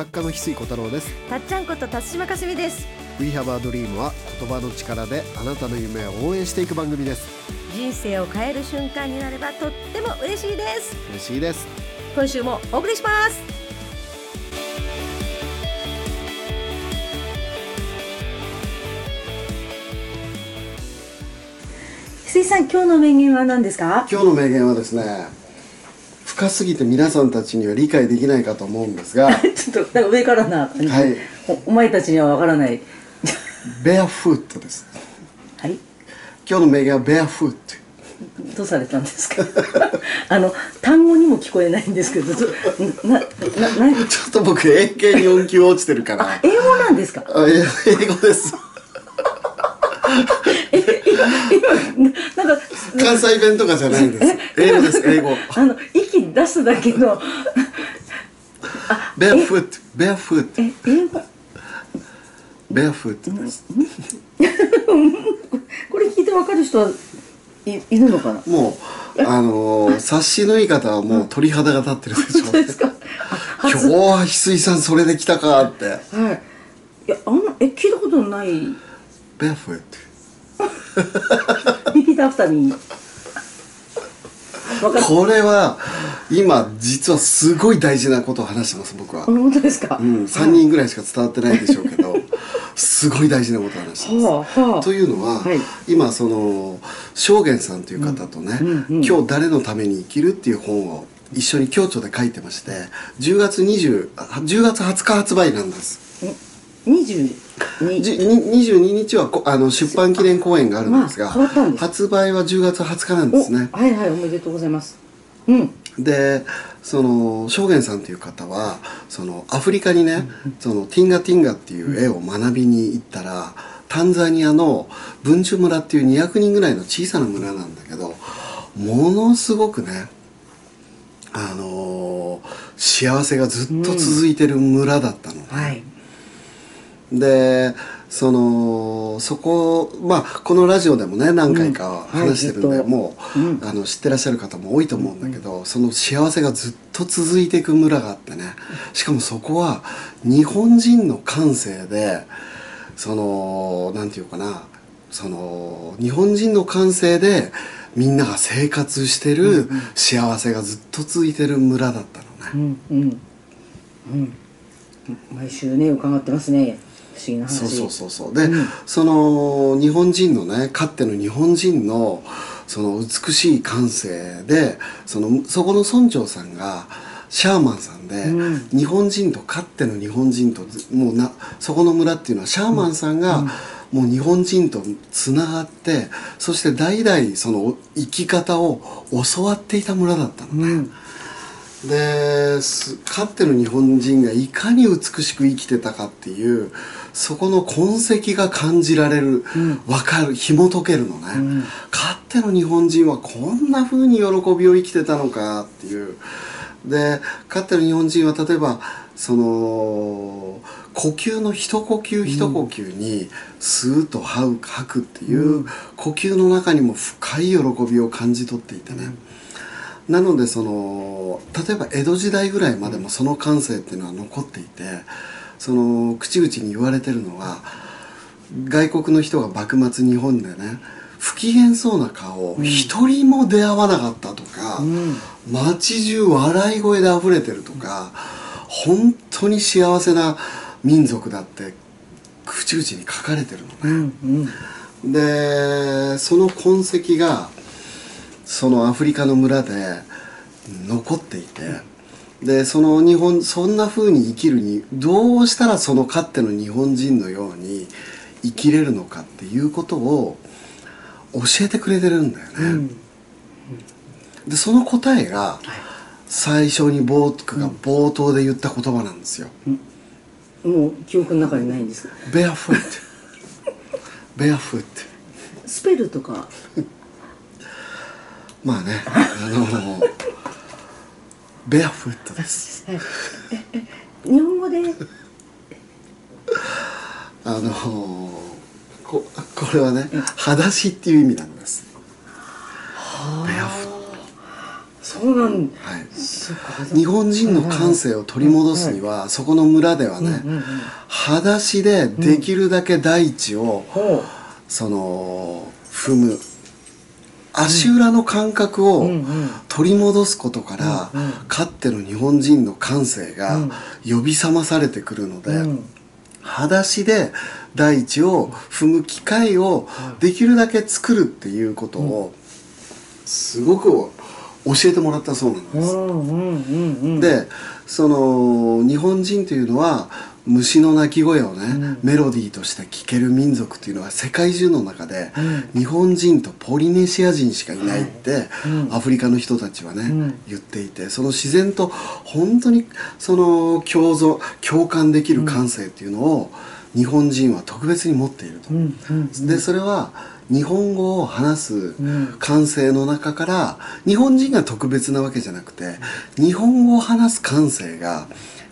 作家の翡翠小太郎です。たっちゃんこと辰島かすみです。We Have a Dream は言葉の力であなたの夢を応援していく番組です。人生を変える瞬間になればとっても嬉しいです。嬉しいです。今週もお送りします。翡翠さん今日の名言は何ですか？今日の名言はですね深すぎて皆さんたちには理解できないかと思うんですが ちょっとなんか上からな感じ、はい。おお前たちにはわからない。ベアフットです。はい。今日の名言はベアフット。どうされたんですか？あの単語にも聞こえないんですけどちょっと僕英検4級落ちてるから。英語なんですか？英語です今なんか関西弁とかじゃないんです。英語です英語。あの息出すだけの。ベアフットベアフットえ英語。ベアフットですこれ聞いてわかる人はいいるのかな？もうあのー、察しのいい方はもう鳥肌が立ってるでしょ。ですか。今日は翡翠さんそれで来たかって。はい。いやあのえ聞いたことない。ベアフッリピートアフターにこれは今実はすごい大事なことを話してます僕は、本当ですか、うん、3人ぐらいしか伝わってないでしょうけどすごい大事なことを話してます、はあはあ。というのは、はい。今その正元さんという方とね、うんうんうん。今日誰のために生きる」っていう本を一緒に共著で書いてまして10月20あ10月20日発売なんです22じに22日はこあの出版記念公演があるんですが、まあ発売は10月20日なんですね。おはいはいおめでとうございます。うん。でその正元さんという方はそのアフリカにね、そのティンガティンガっていう絵を学びに行ったら、タンザニアのブンチュ村っていう200人ぐらいの小さな村なんだけどものすごくねあの幸せがずっと続いてる村だったの。ね、はいでそのそこまあこのラジオでもね何回かうん。はい話してるんで、ずっと。もう、うん。あの知ってらっしゃる方も多いと思うんだけど、その幸せがずっと続いていく村があってねしかもそこは日本人の感性でそのなんていうかなその日本人の感性でみんなが生活してる幸せがずっと続いてる村だったのね。うんうん。うん。毎週ね伺ってますね議な話。そうそうそうそう。で、うん。その日本人のねかっての日本人のその美しい感性でそのそこの村長さんがシャーマンさんで、うん。日本人とかっての日本人とずもうなそこの村っていうのはシャーマンさんが、もう日本人とつながってそして代々その生き方を教わっていた村だったのね。うん。ですかっての日本人がいかに美しく生きてたかっていうそこの痕跡が感じられる、わかる紐解けるのね、ん。かっての日本人はこんな風に喜びを生きてたのかっていう。でかっての日本人は例えばその呼吸の一呼吸一呼吸にスーッと吐く吐くっていう呼吸の中にも深い喜びを感じ取っていてね、なのでその例えば江戸時代ぐらいまでもその感性っていうのは残っていてその口々に言われてるのは外国の人が幕末日本でね不機嫌そうな顔一人も出会わなかったとか、うん。街中笑い声で溢れてるとか本当に幸せな民族だって口々に書かれてるのね。うんうん。でその痕跡がそのアフリカの村で残っていてでその日本そんな風に生きるにどうしたらそのかっての日本人のように生きれるのかっていうことを教えてくれてるんだよね。うんでその答えが最初に僕が冒頭で言った言葉なんですよ。もう記憶の中にないんですベアフット。ベアフット。スペルとか？まあね、あのベアフットです。日本語で？あのここれはね、裸足っていう意味なんです。ベアフット。そそうなんはい、日本人の感性を取り戻すには、そこの村ではね、裸足でできるだけ大地を、ほその踏む足裏の感覚を取り戻すことから、かっての日本人の感性がうん。呼び覚まされてくるので、裸足で大地を踏む機会をできるだけ作るっていうことをすごく教えてもらったそうなんです。でその日本人というのは虫の鳴き声をね、うん。メロディーとして聴ける民族っていうのは世界中の中で、う日本人とポリネシア人しかいないって、うん。アフリカの人たちはね、うん。言っていてその自然と本当にその共存共感できる感性っていうのを、日本人は特別に持っていると。うんうんでそれは日本語を話すん。感性の中から日本人が特別なわけじゃなくて日本語を話す感性が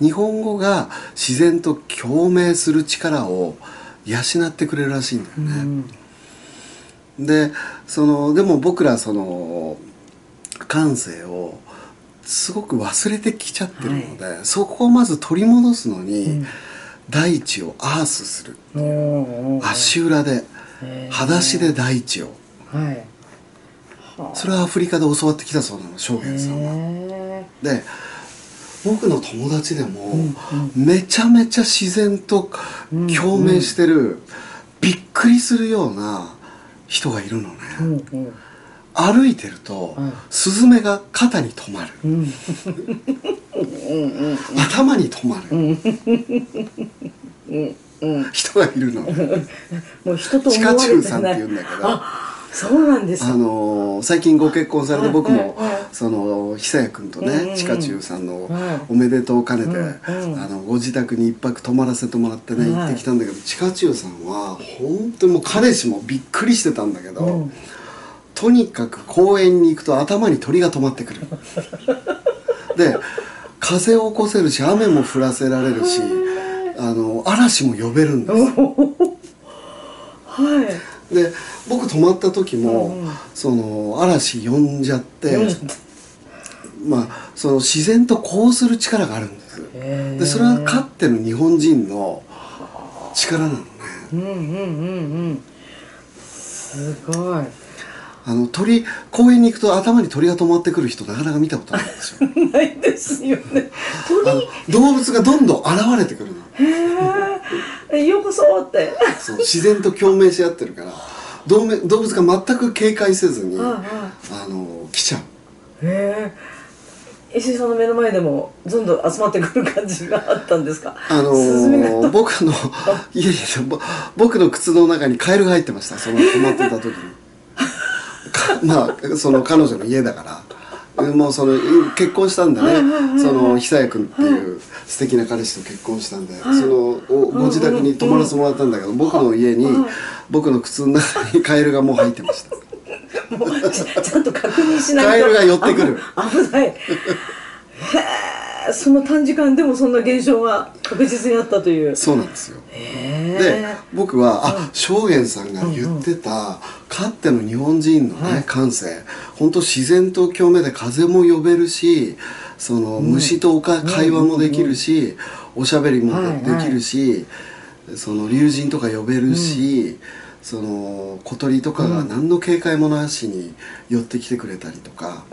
日本語が自然と共鳴する力を養ってくれるらしいんだようね。ん。でそのでも僕らその感性をすごく忘れてきちゃってるので、そこをまず取り戻すのに、うん大地をアースする。足裏で裸足で大地を。はい。はあ。それはアフリカで教わってきたそうなの証言さんは。へで僕の友達でも、うんめちゃめちゃ自然と共鳴してる、びっくりするような人がいるのね、ーうんうん。歩いてると、うんスズメが肩に止まる、うん頭に止まる、うん。人がいるの。もう人とチ思われてカチュウさんってない言うんだけど。あそうなんです。あかのー最近ご結婚されて僕もその久也君とね、チカチュウさんのん。おめでとうを兼ねて、あのご自宅に一泊泊まらせてもらってね、はい。行ってきたんだけどチカチュウさんは本当にもう彼氏もびっくりしてたんだけど、うん。とにかく公園に行くと頭に鳥が止まってくる。で風を起こせるし雨も降らせられるしあの嵐も呼べるんです。はい。で僕泊まった時も、うんうん。その嵐呼んじゃって、うん。まあその自然とこうする力があるんです。でそれはかってる日本人の力なのね。うんうんうんうん。すごいあの鳥公園に行くと頭に鳥が止まってくる人なかなか見たことないんですよ。ないですよね。あの動物がどんどん現れてくるの。鳥へえようこそって。そう自然と共鳴し合ってるから動物動物が全く警戒せずに、あの来ちゃう。へえ石井さんの目の前でもどんどん集まってくる感じがあったんですか？あのー、僕のいやいやぼ僕の靴の中にカエルが入ってましたその泊まってた時に。か まあその彼女の家だからもうその結婚したんでね。その久也君っていう素敵な彼氏と結婚したんで、そのおご自宅に泊まらせてもらったんだけど、僕の家に、僕の靴の中に カエルがもう入ってました。もうちちゃんと確認しないと。カエルが寄ってくる。あ危ない。へ えその短時間でもそんな現象が確実にあったという。そうなんですよ。へでえ僕はあ正元さんが言ってた、かっての日本人のね、はい感性。本当自然と共鳴で風も呼べるしその虫とおか会話もできるし、おしゃべりもはいできるし、その竜神とか呼べるし、その小鳥とかが何の警戒もなしに寄ってきてくれたりとか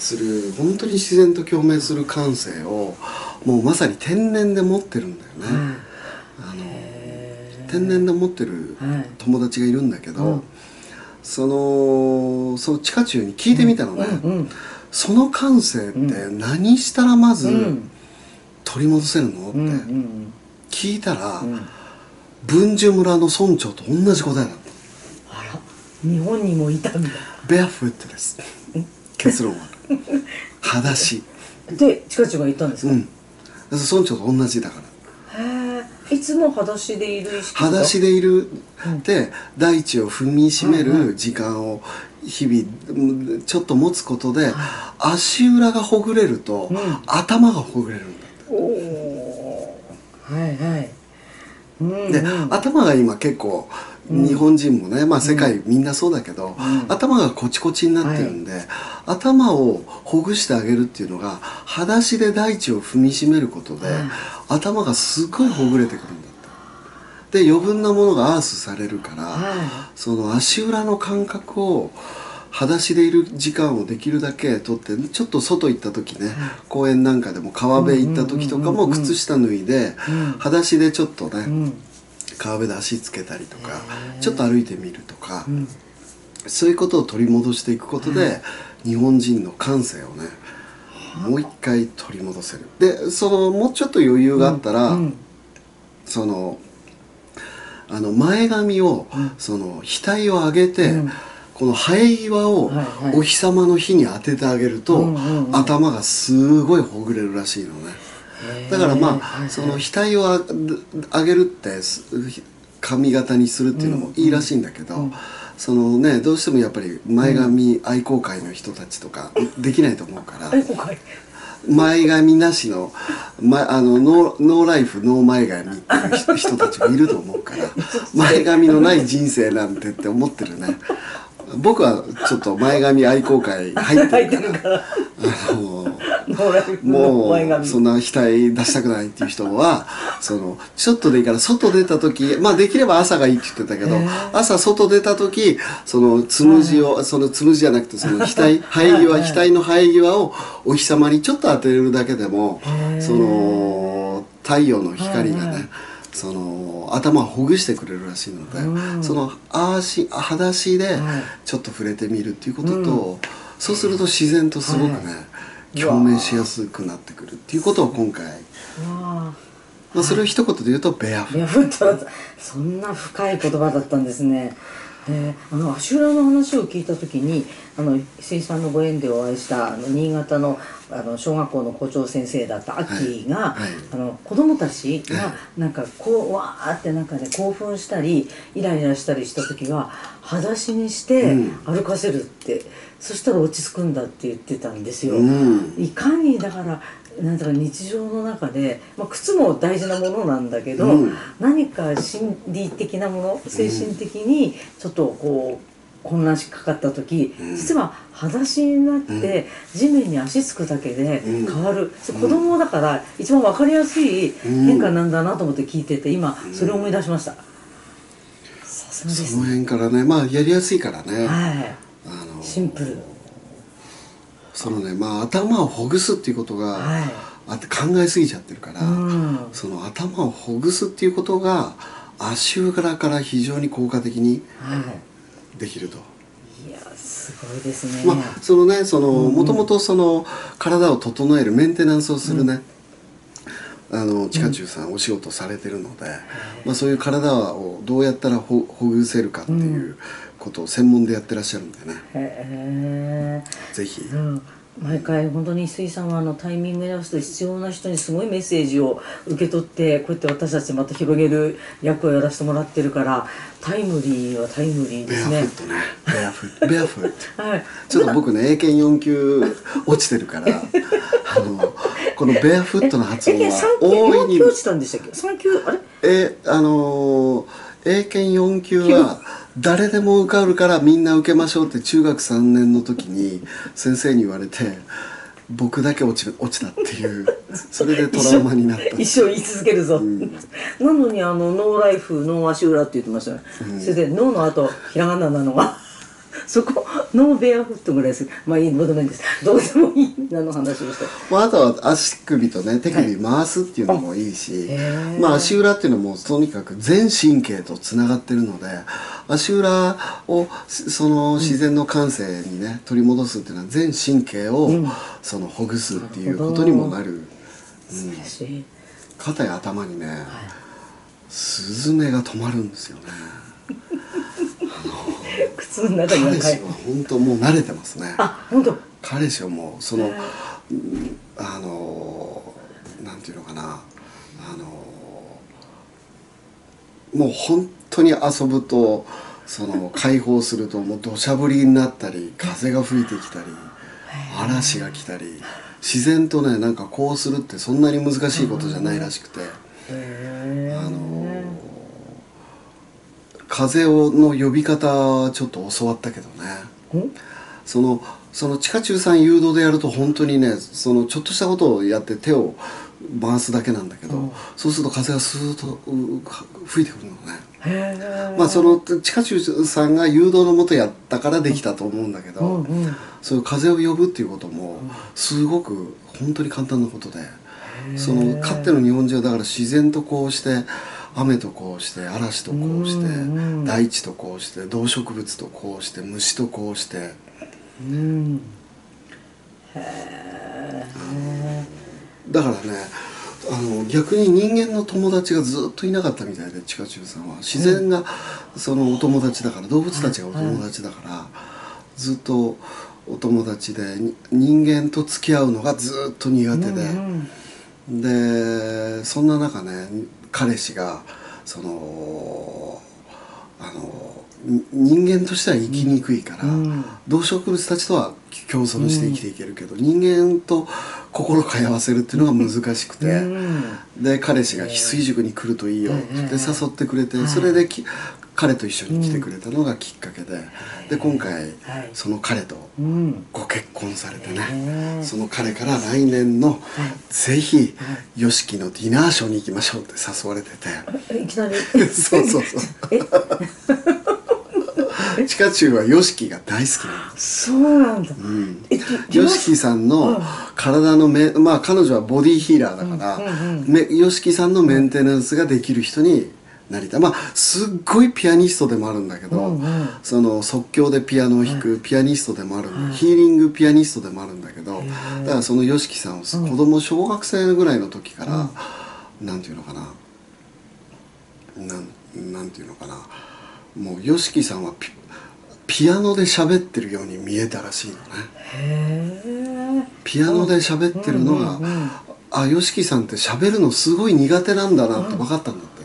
する本当に自然と共鳴する感性をもうまさに天然で持ってるんだよね。あの天然で持ってるはい。友達がいるんだけど、うん。そのその地下中に聞いてみたのね、その感性って何したらまずうん。取り戻せるの？って聞いたら、うん。文殊村の村長と同じ答えだった。あら日本にもいたんだ。ベアフットです。結論は裸足。でチカチュウが言ったんですか、うん。村長と同じだから。へえいつも裸足でいる意識が？裸足でいる。で大地を踏みしめる時間を日々うんちょっと持つことで足裏がほぐれると、うん。頭がほぐれるんだって。おおはいはい。うんで、うん。頭が今結構日本人もね、まあ世界みんなそうだけど、頭がコチコチになってるんで、頭をほぐしてあげるっていうのが裸足で大地を踏みしめることで、頭がすごいほぐれてくるんだって。で余分なものがアースされるから、はその足裏の感覚を裸足でいる時間をできるだけとってちょっと外行った時ね、公園なんかでも川辺行った時とかも靴下脱いで、裸足でちょっとね、うん川辺で足つけたりとかちょっと歩いてみるとか、ん。そういうことを取り戻していくことで、日本人の感性をねもう一回取り戻せる。でそのもうちょっと余裕があったら、うん。そのあの前髪を、その額を上げて、うん。この生え際をお日様の日に当ててあげると、うんうんうん。頭がすごいほぐれるらしいのね。だからまあ、はいはい。その額をあ上げるってす髪型にするっていうのもいいらしいんだけど、そのねどうしてもやっぱり前髪愛好会の人たちとかできないと思うから、前髪なしの、ま、あのノーノーライフノー前髪っていう人人たちもいると思うから 前髪のない人生なんてって思ってるね。僕はちょっと前髪愛好会入ってるから。あのもうそんな額出したくないっていう人は そのちょっとでいいから外出た時まあできれば朝がいいって言ってたけど朝外出た時そのつむじをそのつむじじゃなくてその 額生え際額の生え際をお日様にちょっと当てれるだけでもその太陽の光がはいはい。ねその頭をほぐしてくれるらしいので、うん。その足裸足ではい。ちょっと触れてみるっていうことと、そうすると自然とすごくね、はい共鳴しやすくなってくるっていうことを今回、まあ、それを一言で言うとベアフ。ベアフ。ットそんな深い言葉だったんですね。えーあの足裏の話を聞いた時にあの石井さんのご縁でお会いしたあの新潟のあの小学校の校長先生だったアッキーが、はい。はい。あの子供たちがなんかこうわーってなんかね興奮したりイライラしたりした時は裸足にしてうん。歩かせるって、そしたら落ち着くんだって言ってたんですよ。うん。いかにだからなんだか日常の中で、まあ、靴も大事なものなんだけど、うん。何か心理的なもの精神的にちょっとこう混乱しかかった時、うん。実は裸足になって地面に足つくだけでうん。変わる、子供だから一番分かりやすい変化なんだなと思って聞いてて今それを思い出しました。さすがですね。その辺からね。まあやりやすいからね、はい。シンプル。そのねまあ頭をほぐすっていうことがはい。あ考えすぎちゃってるから、うん。その頭をほぐすっていうことが足裏から非常に効果的にはい。できると。いやすごいですね。まあ、そのねそのもともとその体を整えるメンテナンスをするね、あのチカチュウさんお仕事されてるので、まあ、そういう体をどうやったらほほぐせるかっていうことを専門でやってらっしゃるんでね、へぜひ、え。うん。毎回本当に水さんはあのタイミングに合わせて必要な人にすごいメッセージを受け取ってこうやって私たちまた広げる役をやらせてもらってるからタイムリーはタイムリーでベアすね。フットねベアフットベアフットはい。ちょっと僕ね英検4級落ちてるから あのこのベアフットの発え、え、音は大いに四級落ちたんでしたっけ？三級あれ？えあのー英検4級は誰でも受かるからみんな受けましょうって中学3年の時に先生に言われて僕だけ落ち落ちたっていう。それでトラウマになった。一生言い続けるぞ、ん。なのにあのノーライフノー足裏って言ってましたね、それでノーの後ひらがななのがそこノーベアフットぐらいです。まあいいどうでもいいんです。どうでもいい何の話をしたまあ、あとは足首とね手首回すっていうのもいいし、へー。まあ、足裏っていうのもとにかく全神経とつながってるので足裏をその自然の感性にね取り戻すっていうのは全神経をうん。そのほぐすっていうことにもなる、うん、嬉しい。肩や頭にね、スズメが止まるんですよね靴の中には彼氏は本当もう慣れてますね。あ本当。彼氏はもうその、うんあのなんていうのかな。あのもう本当に遊ぶとその解放するともう土砂降りになったり 風が吹いてきたり嵐が来たり自然とねなんかこうするってそんなに難しいことじゃないらしくて。へあの風をの呼び方はちょっと教わったけどね。んそのその地下中さん誘導でやると本当にねそのちょっとしたことをやって手を回すだけなんだけど、うん。そうすると風がスーッとう吹いてくるのね。まあその地下中さんが誘導のもとやったからできたと思うんだけど、うんうん。そういう風を呼ぶっていうこともすごく本当に簡単なことでそのかっての日本人はだから自然とこうして雨とこうして嵐とこうしてうんうん大地とこうして動植物とこうして虫とこうして。うん。へえだからねあの逆に人間の友達がずっといなかったみたいで地下中さんは。自然がそのお友達だから動物たちがお友達だからずっとお友達でに人間と付き合うのがずっと苦手で。うん。でそんな中ね彼氏がそのあのに人間としては生きにくいから、うん。動植物たちとは共存して生きていけるけど、人間と心通わせるっていうのが難しくて、うん。で彼氏が翡翠塾に来るといいよってええ誘ってくれて、はいそれでき彼と一緒に来てくれたのがきっかけで、で今回、はい。その彼とうん。ご結婚されてね、その彼から来年の、ぜひ YOSHIKI のディナーショーに行きましょうって誘われてて。えいきなり。そうそうそう。地下中は YOSHIKI が大好きなのそうなんだ。うん。えディナーシ YOSHIKI さんの体のめまあ彼女はボディヒーラーだから、うんうんめ YOSHIKI さんのメンテナンスができる人になりたいまあすっごいピアニストでもあるんだけど、うんうん。その即興でピアノを弾くピアニストでもある、ヒーリングピアニストでもあるんだけどー。だからその YOSHIKI さんを子供小学生ぐらいの時から、なんていうのかな。なんなんていうのかな。もう YOSHIKI さんはピピアノで喋ってるように見えたらしいのね。ピアノで喋ってるのが、うんうんうん。あ YOSHIKI さんって喋るのすごい苦手なんだなって分かったんだって、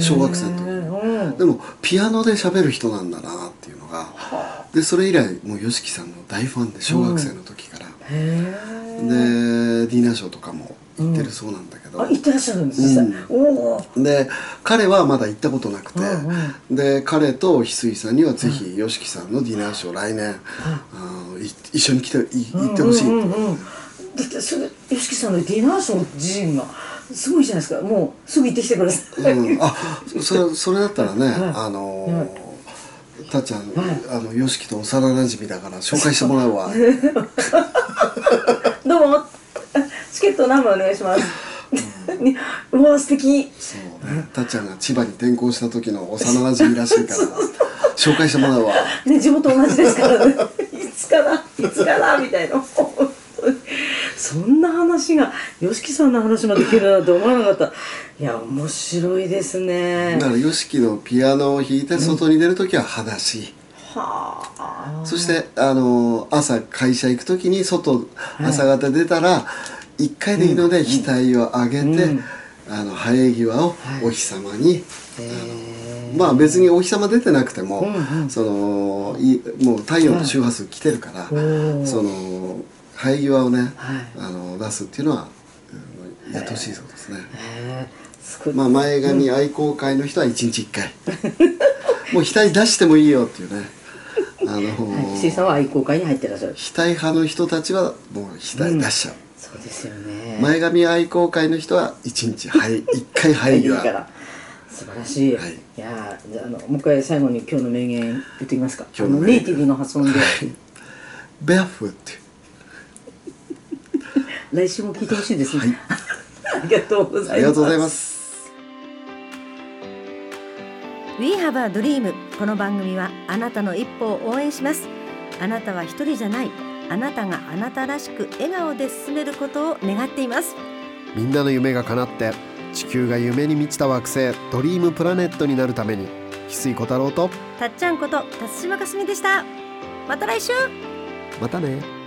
小学生の時。うん。でもピアノで喋る人なんだなっていうのがでそれ以来もう YOSHIKI さんの大ファンで小学生の時から、へえでディナーショーとかも行ってるそうなんだけど、あ行ってらっしゃるんです実際うん。おおで彼はまだ行ったことなくて、うんで彼と翡翠さんにはぜひ YOSHIKI さんのディナーショー来年、あのい一緒に来てい行ってほしいって、うんうんうんうん。だってそれ YOSHIKI さんのディナーショー自身がすごいじゃないですか。もうすぐ行ってきてください、うん、あそれそれだったらね、はい。あのはたっちゃん、はい。あの YOSHIKI と幼馴染だから紹介してもらうわ。どうも。チケット何枚お願いします。に うわ素敵。そうね。たっちゃんが千葉に転校した時の幼馴染らしいから紹介してもらうわ。ね地元同じですからね。いつからいつからみたいなそんな話が YOSHIKI さんの話まで聞けるなんて思わなかった。いや面白いですね。だから YOSHIKI のピアノを弾いて外に出る時は裸足、はあ。そしてあの朝会社行く時に外朝方出たら一回でいいので額を上げて、うん。あの生え際をお日様に、へまあ別にお日様出てなくても、うんうん。そのいもう太陽の周波数来てるから、その生え際をね、はい。あの出すっていうのは、うんやってほしいそうですね。まあ前髪愛好会の人は一日一回。もう額出してもいいよっていうね。あのはい。石井さんは愛好会に入ってらっしゃる。額派の人たちはもう額出しちゃう、そうですよね。前髪愛好会の人は一日はい一回生えいい際から。素晴らしい、はい。い、やーじゃああのもう一回最後に今日の名言言ってみますか？あ今日のネイティブの発音で、ベアフット来週も聞いてほしいですね、はい。ありがとうございます。ありがとうございます。We have a dream この番組はあなたの一歩を応援します。あなたは一人じゃない。あなたがあなたらしく笑顔で進めることを願っています。みんなの夢が叶って地球が夢に満ちた惑星ドリームプラネットになるために翡翠小太郎とたっちゃんこと辰島かすみでした。また来週。またね